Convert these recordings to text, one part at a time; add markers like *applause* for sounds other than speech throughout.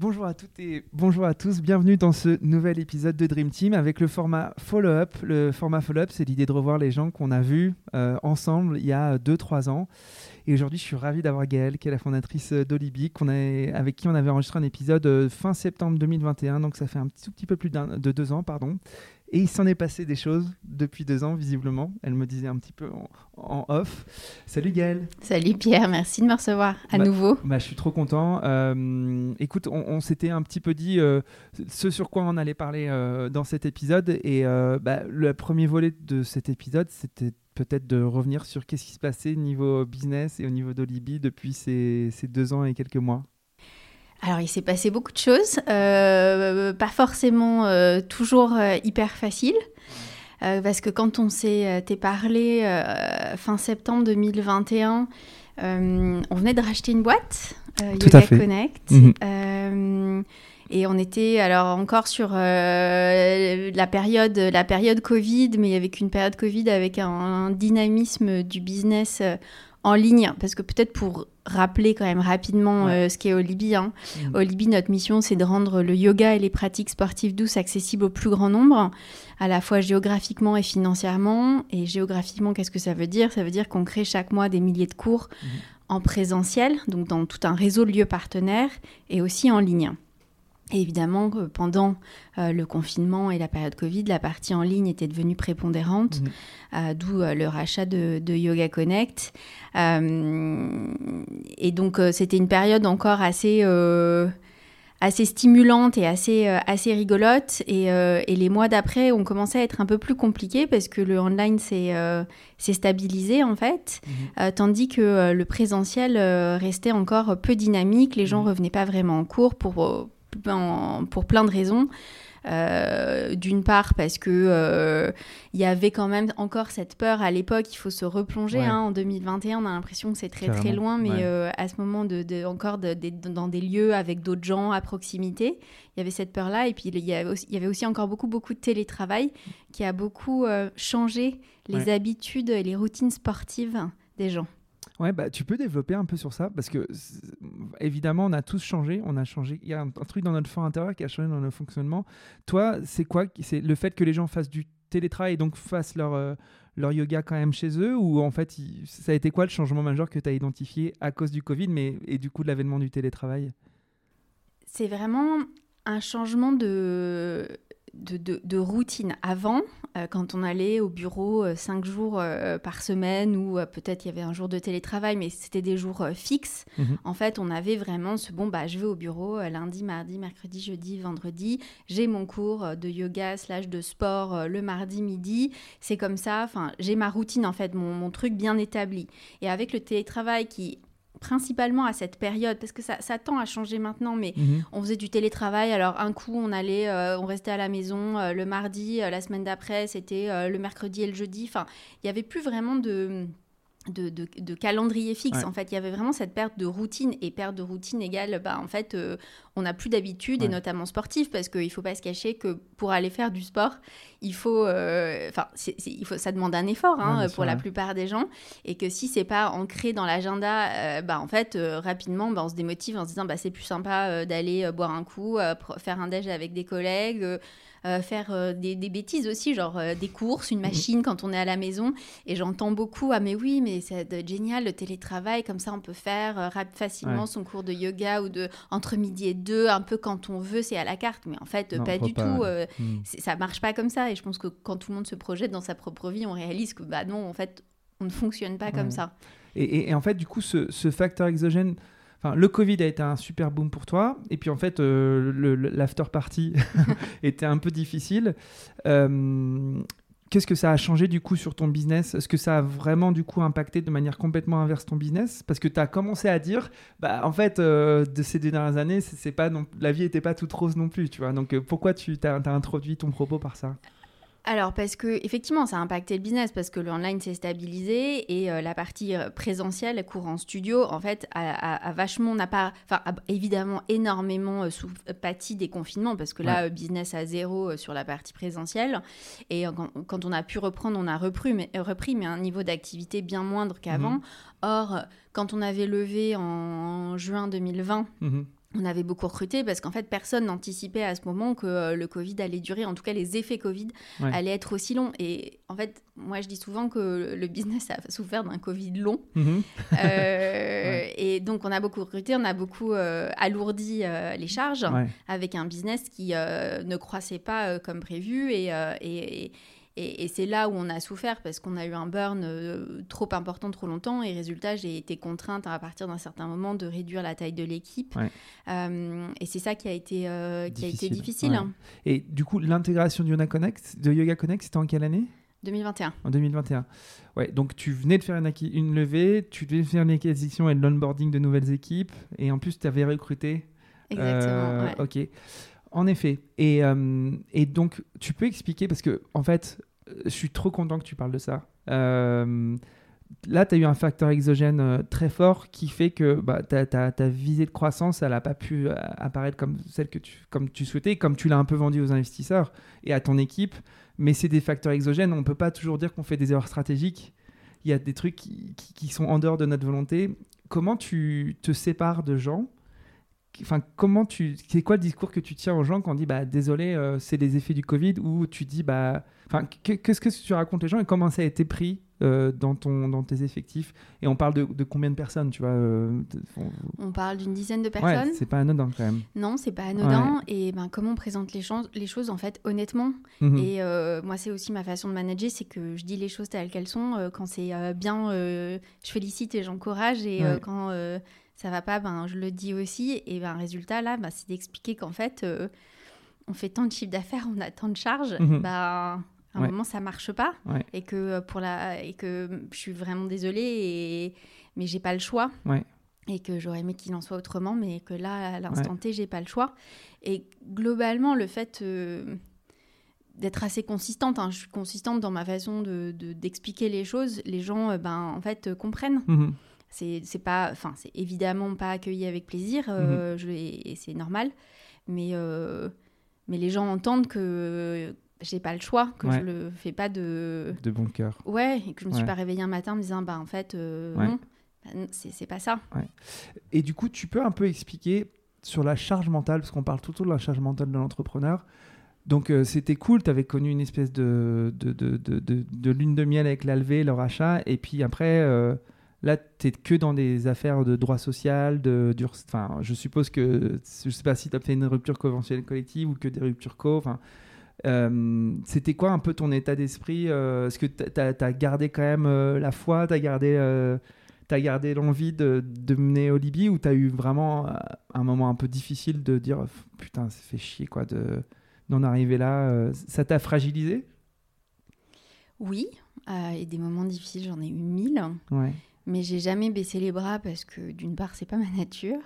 Bonjour à toutes et bonjour à tous, bienvenue dans ce nouvel épisode de Dream Team avec le format follow-up. Le format follow-up, c'est l'idée de revoir les gens qu'on a vus euh, ensemble il y a 2-3 ans. Et aujourd'hui, je suis ravi d'avoir Gaëlle, qui est la fondatrice d'Olibi, avec qui on avait enregistré un épisode euh, fin septembre 2021, donc ça fait un tout petit peu plus de deux ans, pardon. Et il s'en est passé des choses depuis deux ans, visiblement. Elle me disait un petit peu en, off. Salut Gaëlle. Salut Pierre, merci de me recevoir à bah, nouveau. Bah, je suis trop content. Euh, écoute, on, s'était un petit peu dit euh, ce sur quoi on allait parler euh, dans cet épisode. Et bah, le premier volet de cet épisode, c'était peut-être de revenir sur qu'est-ce qui se passait au niveau business et au niveau d'Olibi depuis ces deux ans et quelques mois. Alors, il s'est passé beaucoup de choses, euh, pas forcément euh, toujours euh, hyper facile, parce que quand on s'est parlé fin septembre 2021, on venait de racheter une boîte, Yoga Connect. Mhm. et on était alors encore sur la période la période Covid, mais avec une période Covid avec un dynamisme du business en ligne, parce que peut-être pour rappeler quand même rapidement euh, ce qu'est Olibi. Hein. Mmh. Olibi, notre mission, c'est de rendre le yoga et les pratiques sportives douces accessibles au plus grand nombre, à la fois géographiquement et financièrement. Et géographiquement, qu'est-ce que ça veut dire? Ça veut dire qu'on crée chaque mois des milliers de cours mmh. en présentiel, donc dans tout un réseau de lieux partenaires, et aussi en ligne. Et évidemment, pendant euh, le confinement et la période Covid, la partie en ligne était devenue prépondérante, mhm. euh, d'où euh, le rachat de, Yoga Connect. et donc, c'était une période encore assez, assez stimulante et assez, assez rigolote. Et, les mois d'après ont commencé à être un peu plus compliqués parce que le online s'est stabilisé, en fait, mhm. tandis que le présentiel restait encore peu dynamique. Les gens ne mhm. revenaient pas vraiment en cours pour pour plein de raisons. Euh, d'une part parce que euh, il y avait quand même encore cette peur à l'époque, il faut se replonger. Hein, en 2021, on a l'impression que c'est très très loin, mais euh, à ce moment de, encore dans des lieux avec d'autres gens à proximité, il y avait cette peur-là. Et puis il y, avait aussi, il y avait aussi encore beaucoup beaucoup de télétravail qui a beaucoup changé les habitudes et les routines sportives des gens. Ouais, bah, tu peux développer un peu sur ça parce que évidemment, on a tous changé. On a changé. Il y a un, truc dans notre fort intérieur qui a changé dans notre fonctionnement. Toi, c'est quoi C'est le fait que les gens fassent du télétravail et donc fassent leur, euh, leur yoga quand même chez eux Ou en fait, ça a été quoi le changement majeur que tu as identifié à cause du Covid mais, et du coup de l'avènement du télétravail? C'est vraiment un changement de de, routine. Avant, euh, quand on allait au bureau euh, cinq jours euh, par semaine ou peut-être il y avait un jour de télétravail, mais c'était des jours fixes, mhm. en fait, on avait vraiment ce bon, bah, je vais au bureau lundi, mardi, mercredi, jeudi, vendredi, j'ai mon cours de yoga slash de sport le mardi midi, c'est comme ça, enfin, j'ai ma routine en fait, mon, mon truc bien établi. Et avec le télétravail qui principalement à cette période, parce que ça, tend à changer maintenant, mais mhm. on faisait du télétravail. Alors, un coup, on allait, euh, on restait à la maison euh, le mardi, euh, la semaine d'après, c'était le mercredi et le jeudi. Enfin, il n'y avait plus vraiment de de, calendrier fixe. En fait, il y avait vraiment cette perte de routine. Et perte de routine égale, bah, en fait, euh, on n'a plus d'habitude, et notamment sportive, parce qu'il ne faut pas se cacher que pour aller faire du sport, il faut, euh, il faut, ça demande un effort hein, pour la plupart des gens. Et que si c'est pas ancré dans l'agenda, euh, bah, en fait, rapidement, bah, on se démotive en se disant, bah, c'est plus sympa d'aller boire un coup, faire un déj avec des collègues. Euh, faire euh, des, bêtises aussi, genre euh, des courses, une mhm. machine quand on est à la maison. Et j'entends beaucoup Ah, mais oui, mais c'est génial le télétravail, comme ça on peut faire facilement son cours de yoga ou de entre midi et deux, un peu quand on veut, c'est à la carte. Mais en fait, pas du tout. Hmm. Ça marche pas comme ça. Et je pense que quand tout le monde se projette dans sa propre vie, on réalise que bah non, en fait, on ne fonctionne pas comme ça. Et, en fait, du coup, ce, ce facteur exogène Enfin, le Covid a été un super boom pour toi, et puis en fait, euh, l'after party *laughs* était un peu difficile. Euh, qu'est-ce que ça a changé du coup sur ton business? Est-ce que ça a vraiment du coup impacté de manière complètement inverse ton business? Parce que tu as commencé à dire, bah en fait, euh, de ces deux dernières années, c'est pas non, la vie n'était pas toute rose non plus, tu vois. Donc pourquoi tu as, as introduit ton propos par ça? Alors, parce que effectivement, ça a impacté le business, parce que le online s'est stabilisé et euh, la partie euh, présentielle, cours en studio, en fait, a, vachement, n'a pas, enfin, évidemment énormément euh, sous pâti des confinements, parce que là, business à zéro sur la partie présentielle. Et quand, on a pu reprendre, on a repris, mais, repris, mais un niveau d'activité bien moindre qu'avant. Mhm. Or, quand on avait levé en juin 2020, on avait beaucoup recruté parce qu'en fait, personne n'anticipait à ce moment que euh, le Covid allait durer, en tout cas les effets Covid allaient être aussi longs. Et en fait, moi je dis souvent que le business a *laughs* souffert d'un Covid long. Mhm. Euh, *laughs* et donc on a beaucoup recruté, on a beaucoup euh, alourdi les charges avec un business qui ne croissait pas comme prévu. et, et et, c'est là où on a souffert parce qu'on a eu un burn euh, trop important trop longtemps et résultat, j'ai été contrainte à partir d'un certain moment de réduire la taille de l'équipe. Euh, et c'est ça qui a été, euh, qui difficile. A été difficile. Et du coup, l'intégration de Yoga Connect, de Yoga Connect, c'était en quelle année? 2021. En 2021. Ouais, donc tu venais de faire une, une levée, tu devais faire une acquisition et l'onboarding de nouvelles équipes, et en plus tu avais recruté. Exactement. Ok. En effet. Et, et, donc, tu peux expliquer, parce que, en fait, je suis trop content que tu parles de ça. Euh, là, tu as eu un facteur exogène euh, très fort qui fait que bah, ta, visée de croissance, elle n'a pas pu euh, apparaître comme celle que tu, comme tu souhaitais, comme tu l'as un peu vendu aux investisseurs et à ton équipe. Mais c'est des facteurs exogènes. On ne peut pas toujours dire qu'on fait des erreurs stratégiques. Il y a des trucs qui, qui, sont en dehors de notre volonté. Comment tu te sépares de gens Enfin, comment tu, c'est quoi le discours que tu tiens aux gens quand on dit bah désolé, c'est les effets du Covid ou tu dis bah Enfin, qu'est-ce que tu racontes les gens et comment ça a été pris euh, dans, ton, dans tes effectifs? Et on parle de, combien de personnes, tu vois euh, on... parle d'une dizaine de personnes. Ouais, c'est pas anodin quand même. Non, c'est pas anodin. Et ben, comment on présente les, choses, les choses, en fait, honnêtement. Mhm. Et euh, moi, c'est aussi ma façon de manager, c'est que je dis les choses telles qu'elles sont. quand c'est bien, je félicite et j'encourage. Et quand ça va pas, ben, je le dis aussi. Et ben, résultat, là, ben, c'est d'expliquer qu'en fait, on fait tant de chiffres d'affaires, on a tant de charges. Mhm. Ben, à un moment ça marche pas et que euh, pour la et que je suis vraiment désolée et mais j'ai pas le choix et que j'aurais aimé qu'il en soit autrement mais que là à l'instant T j'ai pas le choix et globalement le fait euh, d'être assez consistante hein, je suis consistante dans ma façon de d'expliquer les choses les gens euh, ben en fait comprennent mhm. C'est c'est pas enfin c'est évidemment pas accueilli avec plaisir mhm. je, et, c'est normal mais mais les gens entendent que j'ai pas le choix, que je le fais pas de. De bon cœur. Ouais, et que je me suis pas réveillée un matin en me disant, bah en fait, euh, non, bah, c'est pas ça. Et du coup, tu peux un peu expliquer sur la charge mentale, parce qu'on parle tout le temps de la charge mentale de l'entrepreneur. Donc euh, c'était cool, tu avais connu une espèce de, de, de, de, de lune de miel avec l'Alvé, leur achat, et puis après, euh, là, tu es que dans des affaires de droit social, de, enfin, je suppose que, je sais pas si tu as fait une rupture conventionnelle collective ou que des ruptures co, enfin, euh, c'était quoi un peu ton état d'esprit euh, Est-ce que tu as, gardé quand même euh, la foi Tu as gardé, as gardé l'envie de, de, mener au Libye ou tu as eu vraiment un moment un peu difficile de dire putain, ça fait chier quoi d'en arriver là Ça t'a fragilisé? Oui, et des moments difficiles, j'en ai eu mille. Ouais. Mais j'ai jamais baissé les bras parce que d'une part, c'est pas ma nature.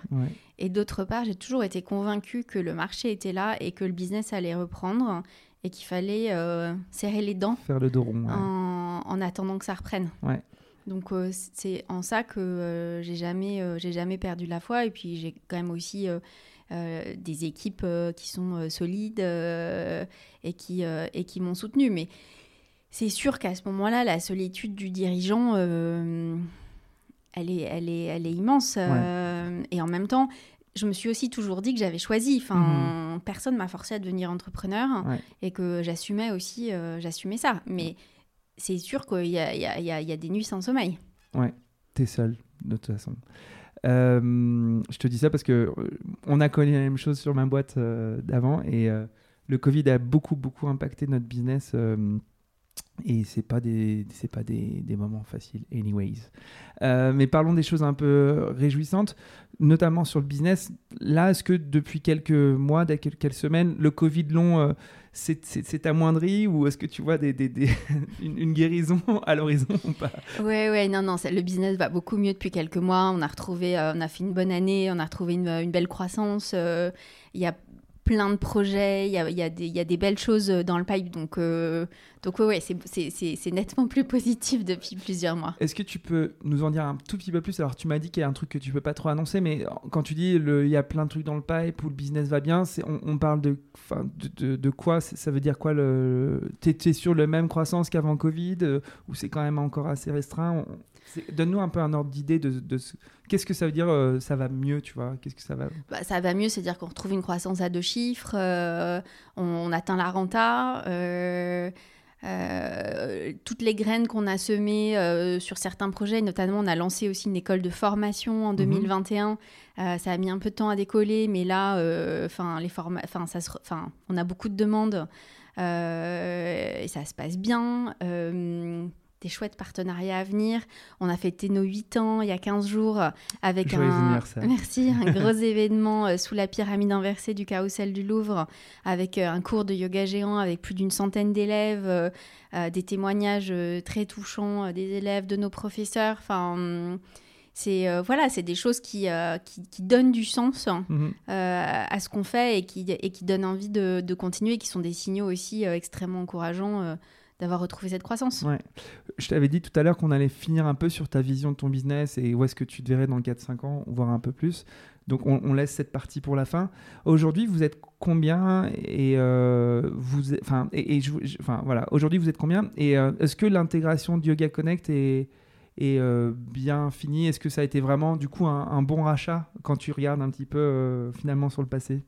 Et d'autre part, j'ai toujours été convaincue que le marché était là et que le business allait reprendre et qu'il fallait euh, serrer les dents. Faire le dos rond. En, attendant que ça reprenne. Donc euh, c'est en ça que euh, j'ai jamais, j'ai jamais perdu la foi. Et puis j'ai quand même aussi des équipes qui sont solides et qui, et qui m'ont soutenu. Mais c'est sûr qu'à ce moment-là, la solitude du dirigeant elle est, elle est, elle est immense. Euh, et en même temps, je me suis aussi toujours dit que j'avais choisi. Enfin, mhm. personne m'a forcé à devenir entrepreneur et que j'assumais aussi, euh, j'assumais ça. Mais c'est sûr qu'il y a, y, a, y a, des nuits sans sommeil. Ouais, t'es seul de toute façon. Euh, je te dis ça parce que on a connu la même chose sur ma boîte d'avant et le Covid a beaucoup beaucoup impacté notre business et c'est pas des pas des, des, moments faciles anyways euh, mais parlons des choses un peu réjouissantes notamment sur le business là est-ce que depuis quelques mois quelques semaines le covid long euh, s'est amoindri ou est-ce que tu vois des, des, des *laughs* une, guérison *laughs* à l'horizon ou pas? Ouais, ouais, non, non, le business va beaucoup mieux depuis quelques mois. On a retrouvé, euh, on a fait une bonne année, on a retrouvé une, une belle croissance. Il y a plein de projets, il y a, y, a y a, des belles choses dans le pipe, donc, euh, Donc oui, ouais, c'est nettement plus positif *laughs* depuis plusieurs mois. Est-ce que tu peux nous en dire un tout petit peu plus? Alors tu m'as dit qu'il y a un truc que tu peux pas trop annoncer, mais quand tu dis il y a plein de trucs dans le pipe où le business va bien, on, on parle de, de, de, quoi? Ça veut dire quoi Tu es, sur le même croissance qu'avant Covid euh, ou c'est quand même encore assez restreint? Donne-nous un peu un ordre d'idée de, de ce... qu'est-ce que ça veut dire euh, ça va mieux, tu vois Qu'est-ce que ça va bah, Ça va mieux, c'est-à-dire qu'on retrouve une croissance à deux chiffres, euh, on, atteint la renta. Euh, toutes les graines qu'on a semées sur certains projets, notamment on a lancé aussi une école de formation en 2021. Mhm. ça a mis un peu de temps à décoller, mais là, enfin les enfin ça, enfin on a beaucoup de demandes et ça se passe bien des chouettes partenariats à venir. On a fêté nos 8 ans il y a 15 jours avec un merci un *laughs* gros événement euh, sous la pyramide inversée du carrousel du Louvre avec euh, un cours de yoga géant avec plus d'une centaine d'élèves, euh, des témoignages très touchants des élèves, de nos professeurs. Enfin hum, c'est voilà, c'est des choses qui, qui, donnent du sens mhm. à ce qu'on fait et qui, et qui donnent envie de, de, continuer, qui sont des signaux aussi extrêmement encourageants d'avoir retrouvé cette croissance. Ouais. Je t'avais dit tout à l'heure qu'on allait finir un peu sur ta vision de ton business et où est-ce que tu te verrais dans 4-5 ans, voire un peu plus. Donc on, laisse cette partie pour la fin. Aujourd'hui, vous êtes combien et euh, vous, enfin, et, enfin voilà. Aujourd'hui, vous êtes combien et euh, est-ce que l'intégration de Yoga Connect est, euh, bien finie? Est-ce que ça a été vraiment du coup un, un, bon rachat quand tu regardes un petit peu finalement sur le passé?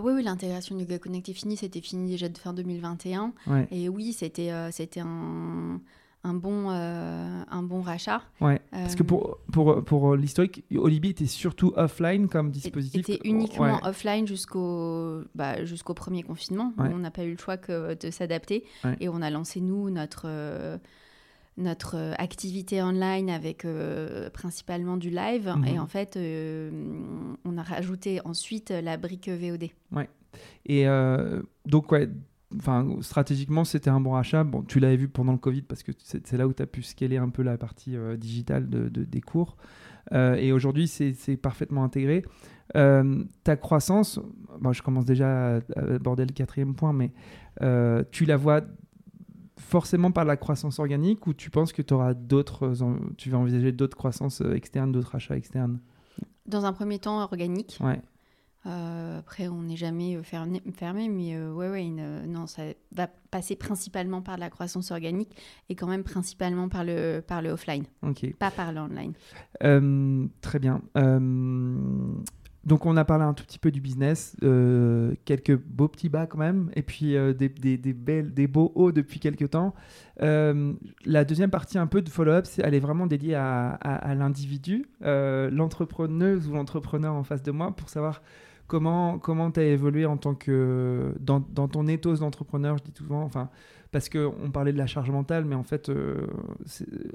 Oui, oui l'intégration du Yoga Connect est finie. C'était fini déjà de fin 2021. Et oui, c'était euh, c'était un, un, bon, euh, un bon rachat. Ouais. Parce que pour, pour, pour l'historique, Olibi était surtout offline comme dispositif. Était uniquement offline jusqu'au bah, jusqu'au premier confinement. On n'a pas eu le choix que de s'adapter. Et on a lancé, nous, notre notre euh, activité online avec euh, principalement du live. Mhm. Et en fait, euh, on a rajouté ensuite la brique VOD. Ouais. Et donc, ouais, enfin, stratégiquement, c'était un bon achat. Bon, tu l'avais vu pendant le Covid parce que c'est là où tu as pu scaler un peu la partie digitale de, des cours. et aujourd'hui, c'est parfaitement intégré. ta croissance, bon, je commence déjà à aborder le quatrième point, mais tu la vois forcément par la croissance organique ou tu penses que tu auras d'autres, euh, tu vas envisager d'autres croissances euh, externes, d'autres achats externes? Dans un premier temps, organique. Ouais. Euh, après, on n'est jamais fermé, fermé mais ouais, ouais, non, ça va passer principalement par la croissance organique et quand même principalement par le, par le offline, pas par l'online. très bien. Donc on a parlé un tout petit peu du business, euh, quelques beaux petits bas quand même, et puis euh, des, des, belles, des beaux hauts depuis quelques temps. Euh, la deuxième partie un peu de follow-up, elle est vraiment dédiée à, l'individu, l'entrepreneuse ou l'entrepreneur en face de moi, pour savoir comment comment tu as évolué en tant que dans, dans ton ethos d'entrepreneur, je dis souvent, enfin parce qu'on parlait de la charge mentale, mais en fait, euh,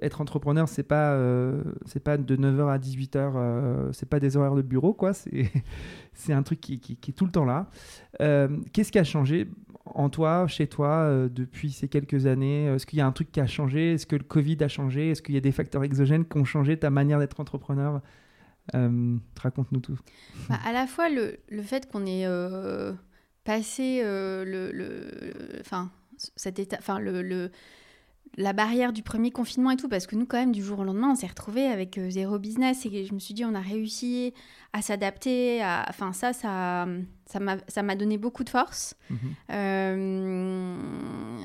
être entrepreneur, c'est pas, euh, c'est pas de 9h à 18h, euh, c'est pas des horaires de bureau, quoi. C'est, *laughs* c'est un truc qui, qui, est tout le temps là. qu'est-ce qui a changé en toi, chez toi, depuis ces quelques années? Est-ce qu'il y a un truc qui a changé? Est-ce que le Covid a changé? Est-ce qu'il y a des facteurs exogènes qui ont changé ta manière d'être entrepreneur? Raconte-nous tout. Bah, à la fois, le, le fait qu'on ait passé le, le, enfin, cet état, enfin le, la barrière du premier confinement et tout, parce que nous, quand même, du jour au lendemain, on s'est retrouvé avec euh, zéro business et je me suis dit, on a réussi à s'adapter. À... Enfin, ça, ça, ça m'a donné beaucoup de force. Mhm. Euh,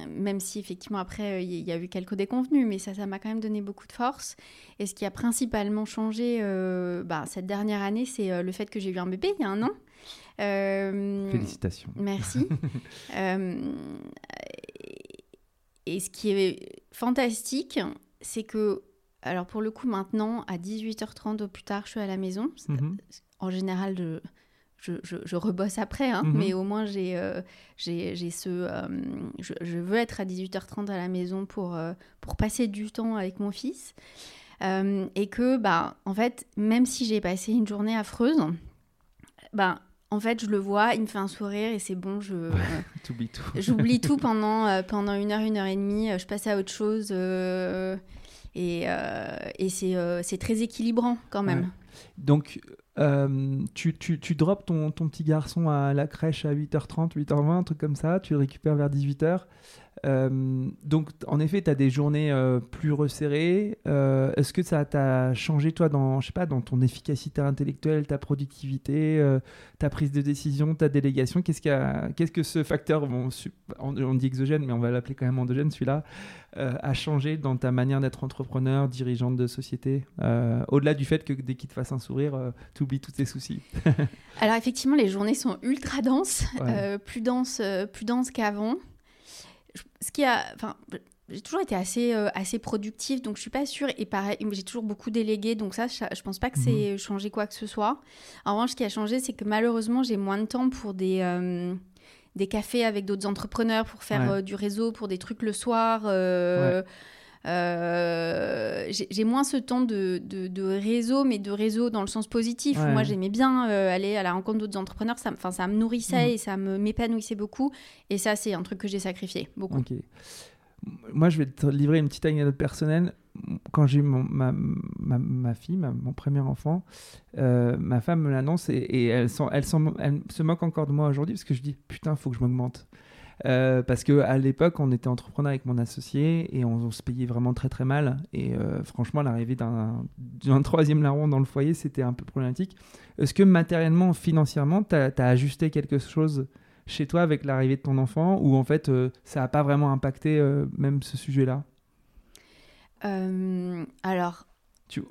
même si, effectivement, après, il y a eu quelques déconvenus, mais ça, ça m'a quand même donné beaucoup de force. Et ce qui a principalement changé euh, bah, cette dernière année, c'est le fait que j'ai eu un bébé il y a un an. Félicitations. Merci. *laughs* Et ce qui est fantastique, c'est que, alors pour le coup, maintenant, à 18h30 au plus tard, je suis à la maison. Mhm. En général, je, je, je, rebosse après, hein, mhm. mais au moins, j'ai euh, j'ai ce. Euh, je, veux être à 18h30 à la maison pour, euh, pour passer du temps avec mon fils. et que, bah, en fait, même si j'ai passé une journée affreuse, bah, en fait, je le vois, il me fait un sourire et c'est bon, je *laughs* tout. *laughs* J'oublie tout *laughs* pendant, euh, pendant une heure, une heure et demie. Euh, je passe à autre chose euh, et, et c'est très équilibrant quand même. Donc, euh, tu, tu, tu drops ton, ton, petit garçon à la crèche à 8h30, 8h20, un truc comme ça, tu le récupères vers 18h. Euh, donc, en effet, tu as des journées euh, plus resserrées. Euh, est-ce que ça t'a changé, toi, dans, je sais pas, dans ton efficacité intellectuelle, ta productivité, ta prise de décision, ta délégation? Qu'est-ce, qu'est-ce que ce facteur, bon, on, dit exogène, mais on va l'appeler quand même endogène, celui-là, a changé dans ta manière d'être entrepreneur, dirigeante de société Au-delà du fait que dès qu'il te fasse un sourire, tu oublies tous tes soucis. *laughs* Alors, effectivement, les journées sont ultra denses, plus denses, plus denses qu'avant ce qui a, enfin, j'ai toujours été assez, euh, assez productive, donc je suis pas sûre. Et pareil, j'ai toujours beaucoup délégué, donc ça, je, pense pas que c'est mhm. changé quoi que ce soit. En revanche, ce qui a changé, c'est que malheureusement, j'ai moins de temps pour des, euh, des cafés avec d'autres entrepreneurs, pour faire euh, du réseau, pour des trucs le soir. J'ai moins ce temps de, de, réseau, mais de réseau dans le sens positif. Moi, j'aimais bien aller à la rencontre d'autres entrepreneurs. Ça, ça me nourrissait mhm. et ça m'épanouissait beaucoup. Et ça, c'est un truc que j'ai sacrifié beaucoup moi, je vais te livrer une petite anecdote personnelle. Quand j'ai eu ma, ma, ma, fille, mon premier enfant, euh, ma femme me l'annonce et, elle, elle, se moque encore de moi aujourd'hui parce que je dis putain, faut que je m'augmente. Euh, parce que à l'époque, on était entrepreneur avec mon associé et on, se payait vraiment très très mal. Et euh, franchement, l'arrivée d'un troisième larron dans le foyer, c'était un peu problématique. Est-ce que matériellement, financièrement, tu as, as, ajusté quelque chose chez toi avec l'arrivée de ton enfant ou en fait euh, ça n'a pas vraiment impacté même ce sujet-là? Alors,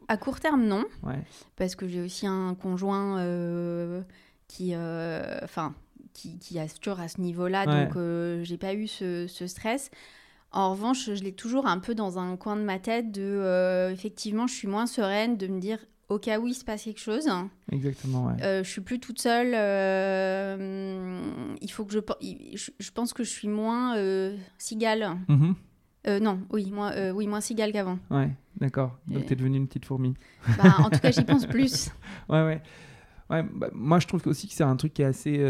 à court terme, non. Parce que j'ai aussi un conjoint qui, enfin, qui, qui, assure à ce niveau-là, donc j'ai pas eu ce, ce, stress. En revanche, je l'ai toujours un peu dans un coin de ma tête de, effectivement, je suis moins sereine de me dire, au cas où il se passe quelque chose. Exactement, ouais. Euh, je suis plus toute seule. Euh, il faut que je, je, pense que je suis moins euh, cigale. Mhm. Euh, non, oui, moins, oui, moins cigale qu'avant. Ouais, d'accord. Donc tu es devenue une petite fourmi. Bah, en tout cas, j'y pense plus. *laughs* ouais, ouais. Bah, moi, je trouve aussi que c'est un truc qui est assez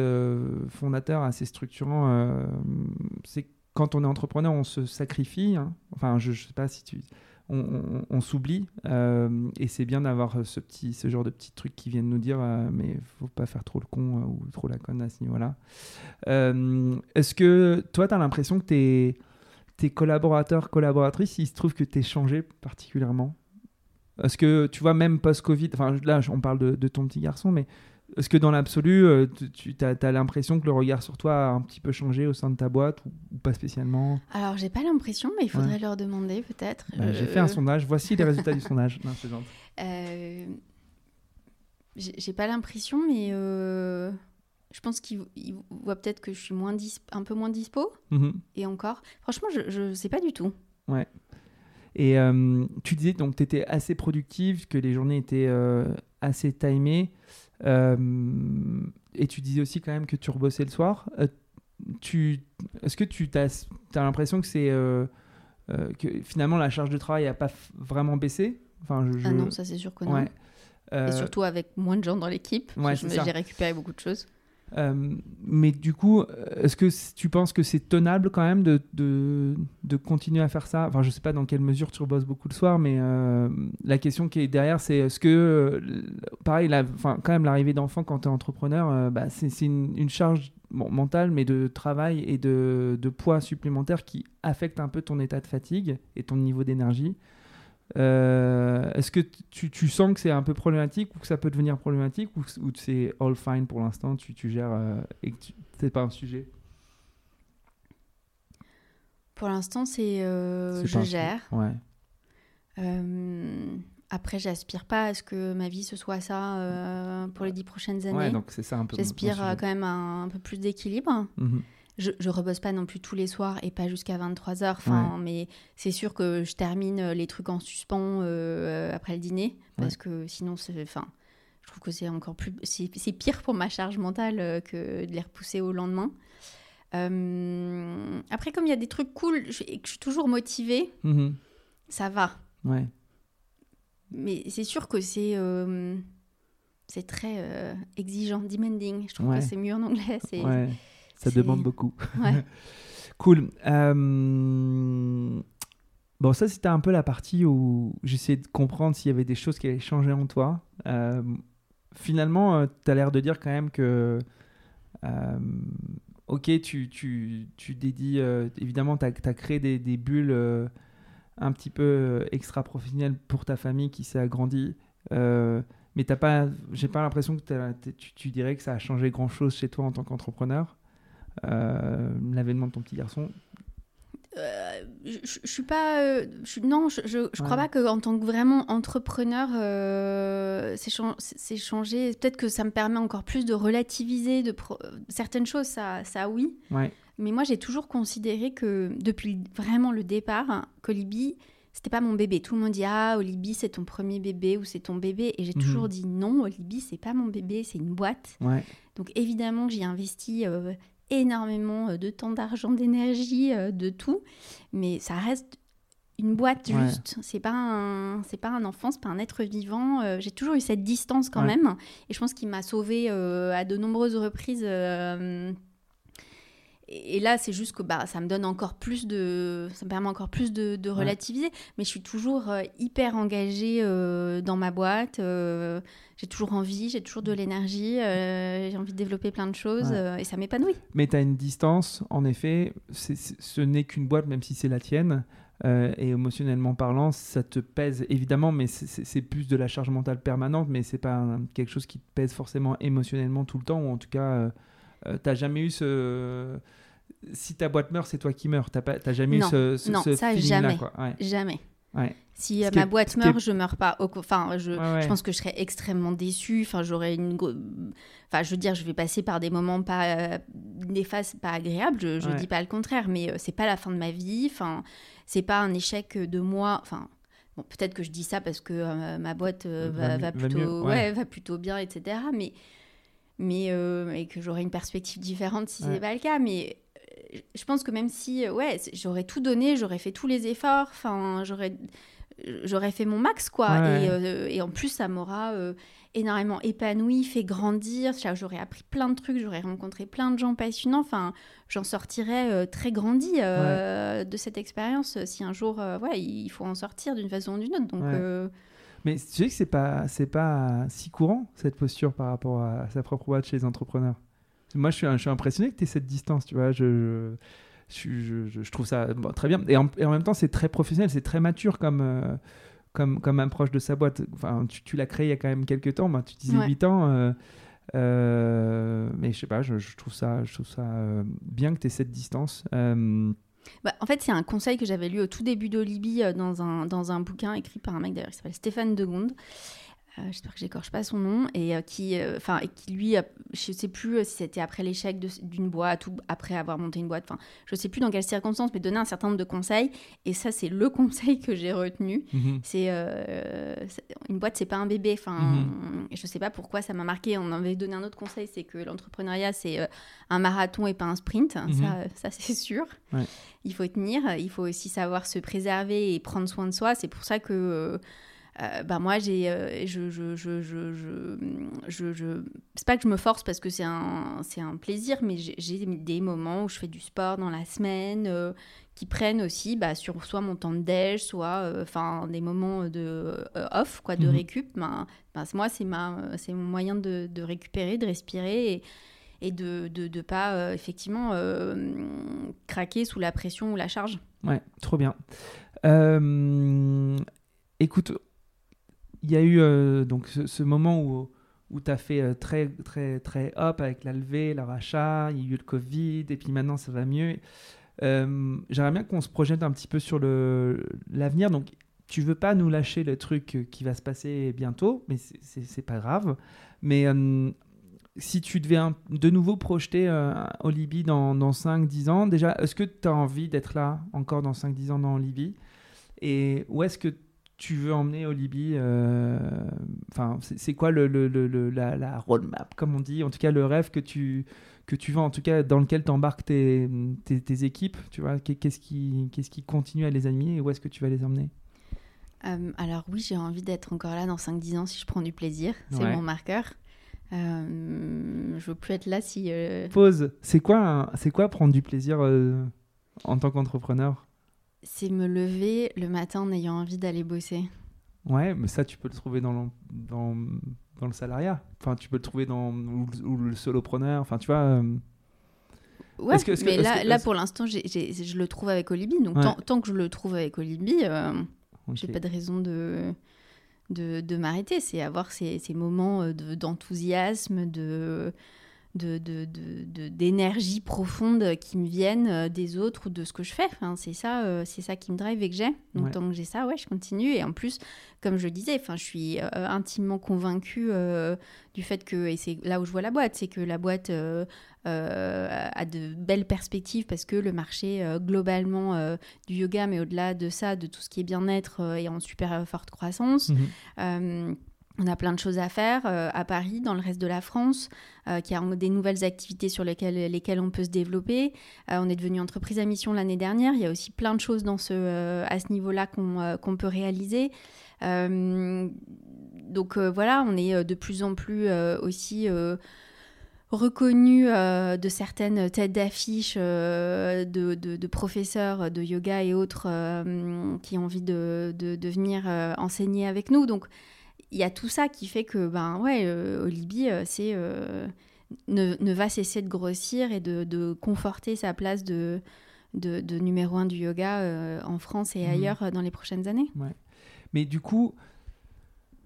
fondateur, assez structurant. c'est quand on est entrepreneur, on se sacrifie. Hein. Enfin, je ne sais pas si tu on, s'oublie euh, et c'est bien d'avoir ce petit ce genre de petits trucs qui viennent nous dire euh, mais faut pas faire trop le con euh, ou trop la conne à ce niveau-là. Est-ce que toi tu as l'impression que tes, tes collaborateurs collaboratrices il se trouve que tu es changé particulièrement? Est-ce que tu vois même post-Covid enfin là on parle de, de, ton petit garçon mais est-ce que dans l'absolu, euh, tu as, l'impression que le regard sur toi a un petit peu changé au sein de ta boîte ou, pas spécialement? Alors, j'ai pas l'impression, mais il faudrait leur demander peut-être. Bah, j'ai fait un euh, sondage. Voici les résultats du *laughs* sondage. Non, euh, j'ai pas l'impression, mais euh, je pense qu'ils voient peut-être que je suis moins un peu moins dispo. Mm-hmm. Et encore, franchement, je ne sais pas du tout. Ouais. Et tu disais donc tu étais assez productive, que les journées étaient assez timées. Euh, et tu disais aussi quand même que tu rebossais le soir. Euh, tu, est-ce que tu as, as l'impression que c'est euh, que finalement la charge de travail n'a pas vraiment baissé? Enfin, Ah non, ça c'est sûr que non. Et surtout avec moins de gens dans l'équipe. Ouais, j'ai récupéré beaucoup de choses. Euh, mais du coup, est-ce que tu penses que c'est tenable quand même de, de, continuer à faire ça? Enfin, je sais pas dans quelle mesure tu rebosses beaucoup le soir, mais euh, la question qui est derrière, c'est est-ce que, euh, pareil, la, quand même, l'arrivée d'enfants quand tu es entrepreneur, bah, c'est une, une, charge mentale, mais de travail et de, de poids supplémentaire qui affecte un peu ton état de fatigue et ton niveau d'énergie. Euh, est-ce que tu, tu, sens que c'est un peu problématique ou que ça peut devenir problématique ou, ou c'est all fine pour l'instant, tu, tu, gères euh, et que c'est pas un sujet? Pour l'instant, c'est euh, je gère. Ouais. après, j'aspire pas à ce que ma vie ce soit ça pour les dix prochaines années. Ouais, donc c'est ça un peu. J'aspire quand même à un, peu plus d'équilibre. Mhm je, je rebosse pas non plus tous les soirs et pas jusqu'à 23 heures. Enfin, mais c'est sûr que je termine euh, les trucs en suspens euh, après le dîner parce que sinon, enfin, je trouve que c'est encore plus, c'est pire pour ma charge mentale euh, que de les repousser au lendemain. après, comme il y a des trucs cool et que je suis toujours motivée, mm-hmm. ça va. Ouais. Mais c'est sûr que c'est c'est très exigeant, demanding. Je trouve que c'est mieux en anglais. C'est ça demande beaucoup. *laughs* cool. Euh, bon, ça, c'était un peu la partie où j'essayais de comprendre s'il y avait des choses qui avaient changé en toi. finalement, tu as l'air de dire quand même que ok, tu, tu, tu dédies, évidemment, tu as, créé des, des bulles un petit peu extra-professionnelles pour ta famille qui s'est agrandie. mais t'as pas, j'ai pas l'impression que tu, tu, dirais que ça a changé grand-chose chez toi en tant qu'entrepreneur. L'avènement de ton petit garçon, euh, je, je, suis pas. Euh, non, je, je, crois pas qu'en tant que vraiment entrepreneur, euh, c'est changé. Peut-être que ça me permet encore plus de relativiser de certaines choses, ça, ça oui. Mais moi, j'ai toujours considéré que depuis vraiment le départ, hein, Colibi, c'était pas mon bébé. Tout le monde dit Ah, Olibi, c'est ton premier bébé ou c'est ton bébé. Et j'ai mhm. toujours dit Non, Olibi, c'est pas mon bébé, c'est une boîte. Donc évidemment, j'y investi énormément euh, de temps, d'argent, d'énergie, euh, de tout, mais ça reste une boîte juste. C'est pas un, c'est pas un enfant, c'est pas un être vivant. Euh, j'ai toujours eu cette distance quand même, et je pense qu'il m'a sauvé à de nombreuses reprises et là, c'est juste que bah, ça me donne encore plus de. Ça me permet encore plus de, relativiser. Mais je suis toujours euh, hyper engagée euh, dans ma boîte. Euh, j'ai toujours envie, j'ai toujours de l'énergie. j'ai envie de développer plein de choses et ça m'épanouit. Mais tu as une distance, en effet. ce n'est qu'une boîte, même si c'est la tienne. et émotionnellement parlant, ça te pèse évidemment, mais c'est plus de la charge mentale permanente, mais c'est pas quelque chose qui te pèse forcément émotionnellement tout le temps, ou en tout cas, tu t'as jamais eu ce, si ta boîte meurt, c'est toi qui meurs. T'as, pas, jamais eu ce, ce, non, ça, jamais. Jamais. Si euh, ma boîte meurt, je meurs pas. Enfin, je, je, pense que je serais extrêmement déçue. Enfin, j'aurais une. Enfin, je veux dire, je vais passer par des moments pas euh, néfastes, pas agréables. Je, je dis pas le contraire, mais euh, c'est pas la fin de ma vie. Enfin, c'est pas un échec de moi. Enfin, bon, peut-être que je dis ça parce que ma boîte va, va, plutôt, ouais. va plutôt bien, etc. Mais mais et que j'aurais une perspective différente si c'est pas le cas. Mais je pense que même si, euh, ouais, j'aurais tout donné, j'aurais fait tous les efforts, enfin, j'aurais, j'aurais fait mon max, quoi. Et, euh, et, en plus, ça m'aura euh, énormément épanoui, fait grandir. J'aurais appris plein de trucs, j'aurais rencontré plein de gens passionnants. Enfin, j'en sortirais très grandi de cette expérience si un jour, ouais, il faut en sortir d'une façon ou d'une autre. Donc. Mais tu sais que c'est pas, c'est pas si courant cette posture par rapport à sa propre boîte chez les entrepreneurs? Moi, je suis, je suis impressionné que tu aies cette distance, tu vois. Je, je, je, trouve ça très bien. Et en, même temps, c'est très professionnel, c'est très mature comme, euh, comme, comme approche de sa boîte. Enfin, tu, tu l'as créé il y a quand même quelques temps. tu disais 8 ans. Euh, euh, mais je sais pas, je, trouve ça, je trouve ça bien que tu aies cette distance. Bah, en fait, c'est un conseil que j'avais lu au tout début d'Olibi dans un, dans un bouquin écrit par un mec d'ailleurs qui s'appelle Stéphane Degonde. Euh, j'espère que j'écorche pas son nom, et euh, qui, euh, enfin, qui lui, je sais plus si c'était après l'échec d'une boîte ou après avoir monté une boîte, enfin, je sais plus dans quelles circonstances, mais donner un certain nombre de conseils. Et ça, c'est le *laughs* conseil que j'ai retenu. Mhm. C'est une boîte, c'est pas un bébé. Enfin, mhm. je sais pas pourquoi ça m'a marqué. On avait donné un autre conseil, c'est que l'entrepreneuriat, c'est un marathon et pas un sprint. Mhm. Ça, ça c'est sûr. Il faut tenir. Il faut aussi savoir se préserver et prendre soin de soi. C'est pour ça que euh, bah moi j'ai euh, je, je, je, je, je, c'est pas que je me force parce que c'est un c'est un plaisir mais j'ai des moments où je fais du sport dans la semaine euh, qui prennent aussi bah, sur soit mon temps de déj soit enfin des moments de off quoi de mhm. récup ben, ben, moi c'est ma c'est mon moyen de, de, récupérer de respirer et, et de ne de, pas effectivement craquer sous la pression ou la charge. Ouais, trop bien. écoute, il y a eu euh, donc ce, moment où, où tu as fait euh, très, très, très hop avec la levée, le rachat, il y a eu le Covid, et puis maintenant ça va mieux. Euh, j'aimerais bien qu'on se projette un petit peu sur l'avenir. Donc, tu veux pas nous lâcher le truc qui va se passer bientôt, mais c'est pas grave. Mais si tu devais de nouveau projeter au Libye dans, dans 5-10 ans, déjà, est-ce que tu as envie d'être là encore dans 5-10 ans dans Libye Et où est-ce que tu veux emmener au Libye euh, Enfin, c'est quoi le, le, la, la, roadmap, comme on dit En tout cas, le rêve que tu, que tu en tout cas, dans lequel tu embarques tes, tes, équipes, tu vois Qu'est-ce qui, qu'est-ce qui continue à les animer et où est-ce que tu vas les emmener? Euh, Alors oui, j'ai envie d'être encore là dans 5-10 ans si je prends du plaisir. C'est mon marqueur. Euh, je veux plus être là si... Pause. C'est quoi, c'est quoi prendre du plaisir en tant qu'entrepreneur? C'est me lever le matin en ayant envie d'aller bosser. Ouais, mais ça, tu peux le trouver dans le, dans, dans le salariat. Enfin, tu peux le trouver dans ou, le solopreneur. Enfin, tu vois. Euh, ouais, mais là, là, pour l'instant, je le trouve avec Olibi. Donc, tant, que je le trouve avec Olibi, euh, j'ai pas de raison de, de, de m'arrêter. C'est avoir ces, ces moments euh, d'enthousiasme, de d'énergie de, profonde qui me viennent euh, des autres ou de ce que je fais. Enfin, c'est ça, euh, c'est ça qui me drive et que j'ai. Donc tant que j'ai ça, ouais, je continue. Et en plus, comme je le disais, enfin, je suis euh, intimement convaincue du fait que, et c'est là où je vois la boîte, c'est que la boîte a de belles perspectives parce que le marché globalement du yoga, mais au-delà de ça, de tout ce qui est bien-être, est en super forte croissance. Mhm. On a plein de choses à faire euh, à Paris, dans le reste de la France, euh, qui a des nouvelles activités sur lesquelles, lesquelles on peut se développer. Euh, on est devenu entreprise à mission l'année dernière. Il y a aussi plein de choses dans ce, à ce niveau-là qu'on peut réaliser. donc voilà, on est de plus en plus aussi reconnu de certaines têtes d'affiche de, de, professeurs de yoga et autres qui ont envie de, de venir enseigner avec nous. Donc il y a tout ça qui fait que, ben ouais, euh, Olibi, euh, c'est, euh, ne, ne, va cesser de grossir et de, de conforter sa place de, de, de, numéro un du yoga en France et mhm. ailleurs dans les prochaines années. Ouais. Mais du coup,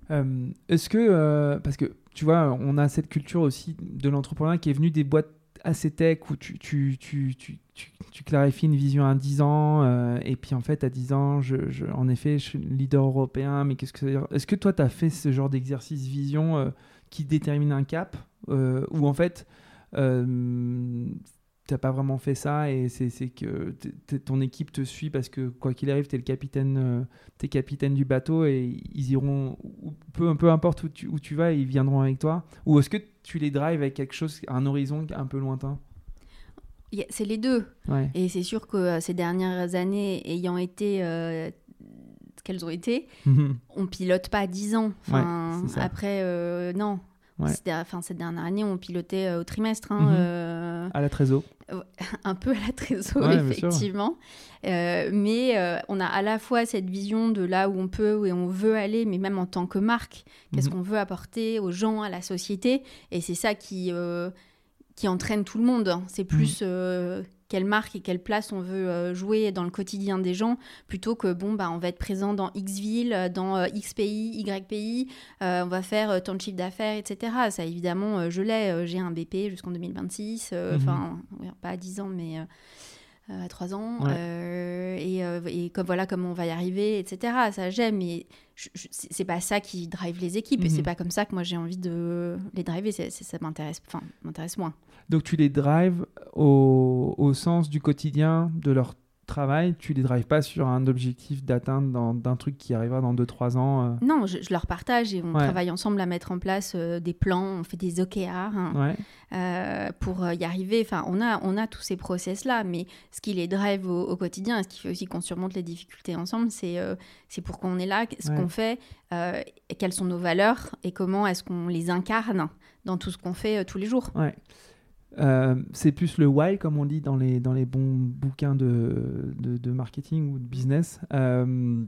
est-ce que, parce que tu vois, on a cette culture aussi de l'entrepreneuriat qui est venue des boîtes assez tech où tu, tu, tu, tu, clarifies une vision à 10 ans euh, et puis en fait à 10 ans, je, en effet, je suis leader européen, mais qu'est-ce que ça veut dire? Est-ce que toi, tu as fait ce genre d'exercice vision euh, qui détermine un cap? Euh, ou en fait t'as pas vraiment fait ça et c'est que ton équipe te suit parce que quoi qu'il arrive, tu es le capitaine, euh, es capitaine du bateau et ils iront, peu, peu importe où tu, où tu vas, ils viendront avec toi Ou est-ce que tu les drives avec quelque chose, un horizon un peu lointain? C'est les deux. Et c'est sûr que euh, ces dernières années, ayant été euh, ce qu'elles ont été, *laughs* on pilote pas 10 ans. Enfin, après, non. Enfin, cette dernière année, on pilotait au trimestre. Hein, mhm. À la trésor *laughs* un peu à la trésor, effectivement. Euh, mais euh, on a à la fois cette vision de là où on peut et on veut aller, mais même en tant que marque, qu'est-ce mhm. qu'on veut apporter aux gens, à la société. Et c'est ça qui, euh, qui entraîne tout le monde. Hein. C'est plus mhm quelle marque et quelle place on veut euh, jouer dans le quotidien des gens, plutôt que bon, bah, on va être présent dans X ville, euh, dans euh, X pays, Y pays, on va faire tant de chiffre d'affaires, etc. Ça, évidemment, je l'ai. J'ai un BP jusqu'en 2026, mhm. enfin, pas à 10 ans, mais à 3 ans. et, et, comme voilà comment on va y arriver, etc. Ça, j'aime, mais c'est pas ça qui drive les équipes et c'est mhm. pas comme ça que moi j'ai envie de les driver. ça m'intéresse, enfin, m'intéresse moins. Donc tu les drives au, au, sens du quotidien de leur travail, tu les drives pas sur un objectif d'atteindre d'un truc qui arrivera dans 2-3 ans euh. Non, je, leur partage et on travaille ensemble à mettre en place euh, des plans, on fait des OKR hein, euh, pour y arriver. Enfin, on a, on a tous ces process-là, mais ce qui les drive au, quotidien, ce qui fait aussi qu'on surmonte les difficultés ensemble, c'est c'est pourquoi on est là, ce qu'on fait, quelles sont nos valeurs et comment est-ce qu'on les incarne dans tout ce qu'on fait tous les jours. Euh, c'est plus le why, comme on dit dans les, dans les bons bouquins de, de, marketing ou de business. Euh,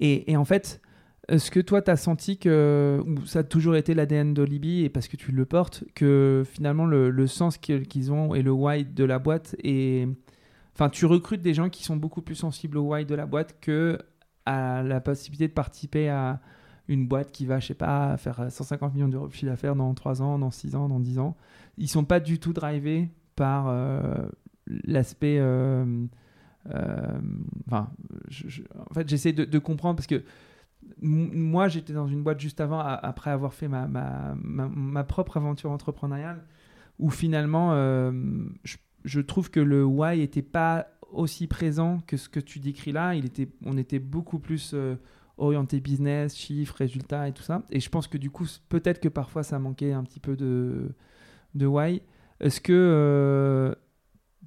et, et, en fait, est-ce que toi, tu as senti que ça a toujours été l'ADN d'Olibi et parce que tu le portes, que finalement le, le sens qu'ils ont et le why de la boîte et Enfin, tu recrutes des gens qui sont beaucoup plus sensibles au why de la boîte que à la possibilité de participer à une boîte qui va, je sais pas, faire 150 millions d'euros de chiffre d'affaires dans 3 ans, dans 6 ans, dans 10 ans ils sont pas du tout drivés par euh, l'aspect. Euh, euh, en fait, j'essaie de, comprendre parce que moi, j'étais dans une boîte juste avant, après avoir fait ma, ma, ma, propre aventure entrepreneuriale, où finalement, je, trouve que le why était pas aussi présent que ce que tu décris là. Il était, on était beaucoup plus orienté business, chiffres, résultats et tout ça. Et je pense que du coup, peut-être que parfois ça manquait un petit peu de, de Why, est-ce que euh,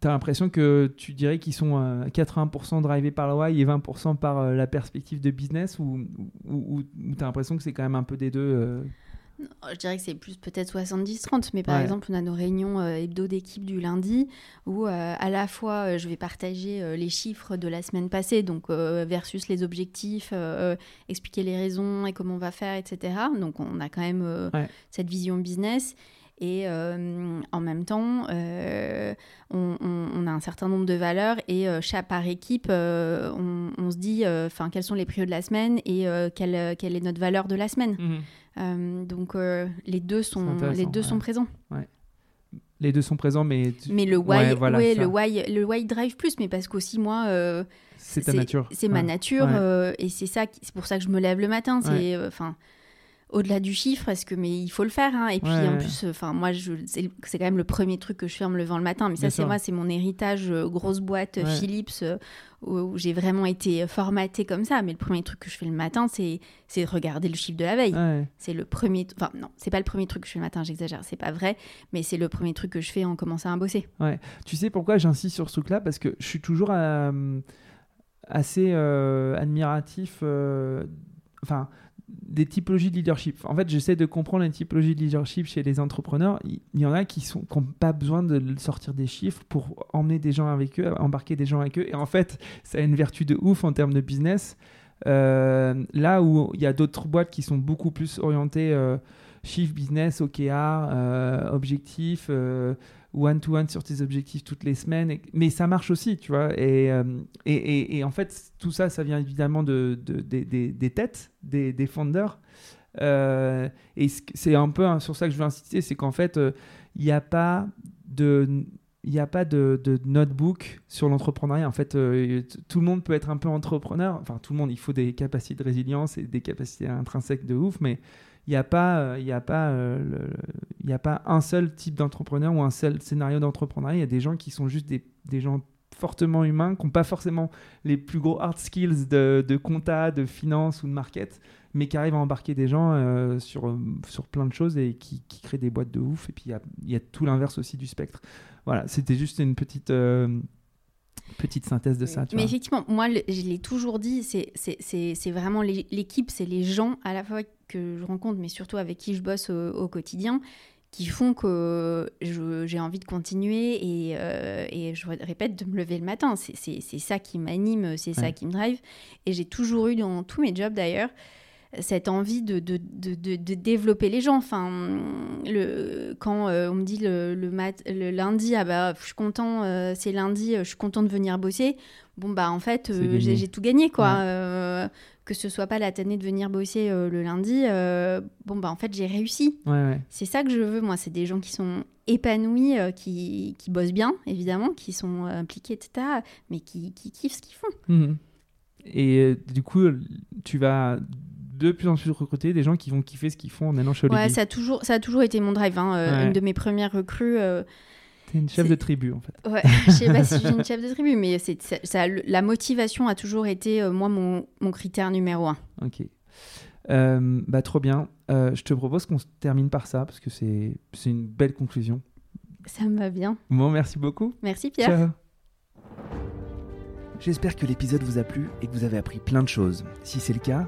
tu as l'impression que tu dirais qu'ils sont 80% euh, drivés par le Why et 20% par euh, la perspective de business ou, ou, tu as l'impression que c'est quand même un peu des deux Je dirais que c'est plus peut-être 70-30, mais par exemple, on a nos réunions euh, hebdo d'équipe du lundi où euh, à la fois je vais partager les chiffres de la semaine passée, donc versus les objectifs, expliquer les raisons et comment on va faire, etc. Donc on a quand même cette vision business. Et euh, en même temps, euh, on, a un certain nombre de valeurs et euh, chaque, par équipe, on, se dit enfin quels sont les prios de la semaine et quelle, quelle, est notre valeur de la semaine. Mhm. donc les deux sont, les deux sont présents. Les deux sont présents, mais... Mais le why, ouais, le, why, le why drive plus, mais parce qu'aussi moi... c'est ta nature. C'est ma nature et c'est ça, c'est pour ça que je me lève le matin. C'est... enfin au-delà du chiffre, est-ce que mais il faut le faire hein. Et puis en plus, enfin moi, c'est quand même le premier truc que je fais en me levant le matin. Mais ça, c'est moi, c'est mon héritage euh, grosse boîte euh, Philips euh, où, j'ai vraiment été formatée comme ça. Mais le premier truc que je fais le matin, c'est c'est regarder le chiffre de la veille. C'est le premier. Enfin non, c'est pas le premier truc que je fais le matin. J'exagère, c'est pas vrai. Mais c'est le premier truc que je fais en commençant à bosser. Ouais. Tu sais pourquoi j'insiste sur ce truc-là? Parce que je suis toujours assez admiratif. Enfin des typologies de leadership. En fait, j'essaie de comprendre les typologies de leadership chez les entrepreneurs. Il y en a qui n'ont qui pas besoin de sortir des chiffres pour emmener des gens avec eux, embarquer des gens avec eux. Et en fait, ça a une vertu de ouf en termes de business. Euh, là où il y a d'autres boîtes qui sont beaucoup plus orientées euh, chiffre business, OKR, euh, objectifs, euh, one-to-one sur tes objectifs toutes les semaines. mais ça marche aussi, tu vois. Euh, et, et, et, en fait, tout ça, ça vient évidemment de, de, des têtes, des, des. Euh, et c'est un peu sur ça que je veux insister, c'est qu'en fait, euh, il n'y a pas de... Il a pas de, de, notebook sur l'entrepreneuriat. En fait, tout le monde peut être un peu entrepreneur. Enfin, tout le monde, il faut des capacités de résilience et des capacités intrinsèques de ouf. Mais il n'y a pas, il a pas, il a pas un seul type d'entrepreneur ou un seul scénario d'entrepreneuriat. Il y a des gens qui sont juste des, des gens fortement humains, qui n'ont pas forcément les plus gros hard skills de, de, compta, de finance ou de market, mais qui arrivent à embarquer des gens euh, sur, sur plein de choses et qui, qui, créent des boîtes de ouf. Et puis il y a, y a, tout l'inverse aussi du spectre. Voilà, c'était juste une petite... Euh, petite synthèse de ça. mais effectivement, moi, je l'ai toujours dit, c'est vraiment l'équipe, c'est les gens à la fois que je rencontre, mais surtout avec qui je bosse au, quotidien, qui font que j'ai envie de continuer et, euh, et, je répète, de me lever le matin. C'est ça qui m'anime, c'est ça qui me drive. Et j'ai toujours eu dans tous mes jobs d'ailleurs cette envie de, de, de, de, développer les gens. Enfin, le, quand euh, on me dit le, le, mat, le, lundi, ah bah, je suis content, euh, c'est lundi, je suis content de venir bosser. Bon, bah, en fait, j'ai tout gagné, quoi que ce soit pas la tannée de venir bosser euh, le lundi, euh, bon bah en fait j'ai réussi. C'est ça que je veux moi, c'est des gens qui sont épanouis, euh, qui, qui, bossent bien évidemment, qui sont impliqués etc, mais qui, qui kiffent ce qu'ils font. Mhm. Et du coup, tu vas de plus en plus recruter des gens qui vont kiffer ce qu'ils font en allant chez Ouais, ça a toujours, ça a toujours été mon drive. Hein. Une de mes premières recrues une chef de tribu, en fait. Ouais, *laughs* je sais pas si je suis *laughs* une chef de tribu, mais c'est ça, la motivation a toujours été, euh, moi, mon, mon, critère numéro un. Ok. Euh, bah, trop bien. Euh, je te propose qu'on termine par ça, parce que c'est une belle conclusion. Ça me va bien. Bon, merci beaucoup. Merci, Pierre. Ciao. J'espère que l'épisode vous a plu et que vous avez appris plein de choses. Si c'est le cas,